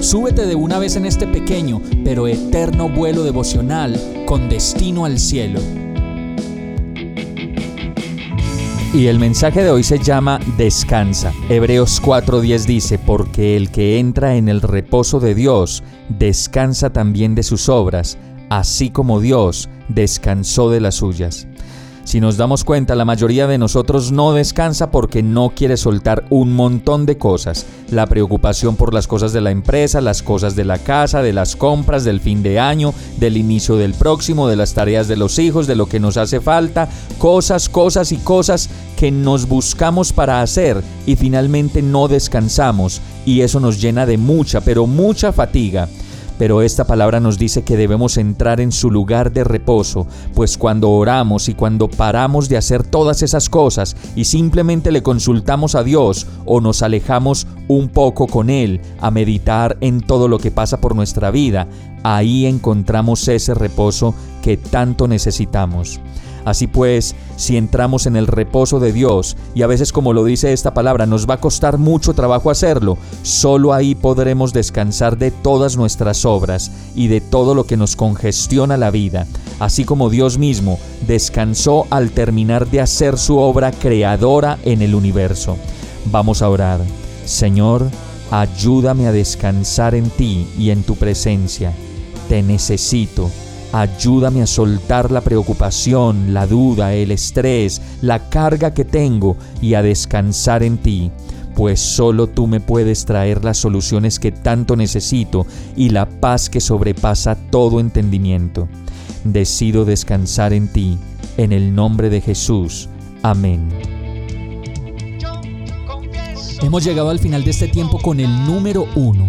súbete de una vez en este pequeño pero eterno vuelo devocional con destino al cielo. Y el mensaje de hoy se llama Descansa. Hebreos 4:10 dice, porque el que entra en el reposo de Dios, descansa también de sus obras así como Dios descansó de las suyas. Si nos damos cuenta, la mayoría de nosotros no descansa porque no quiere soltar un montón de cosas. La preocupación por las cosas de la empresa, las cosas de la casa, de las compras, del fin de año, del inicio del próximo, de las tareas de los hijos, de lo que nos hace falta, cosas, cosas y cosas que nos buscamos para hacer y finalmente no descansamos y eso nos llena de mucha, pero mucha fatiga. Pero esta palabra nos dice que debemos entrar en su lugar de reposo, pues cuando oramos y cuando paramos de hacer todas esas cosas y simplemente le consultamos a Dios o nos alejamos un poco con Él a meditar en todo lo que pasa por nuestra vida, ahí encontramos ese reposo que tanto necesitamos. Así pues, si entramos en el reposo de Dios, y a veces como lo dice esta palabra, nos va a costar mucho trabajo hacerlo, solo ahí podremos descansar de todas nuestras obras y de todo lo que nos congestiona la vida, así como Dios mismo descansó al terminar de hacer su obra creadora en el universo. Vamos a orar. Señor, ayúdame a descansar en ti y en tu presencia. Te necesito Ayúdame a soltar la preocupación, la duda, el estrés, la carga que tengo y a descansar en ti, pues solo tú me puedes traer las soluciones que tanto necesito y la paz que sobrepasa todo entendimiento. Decido descansar en ti, en el nombre de Jesús. Amén. Hemos llegado al final de este tiempo con el número uno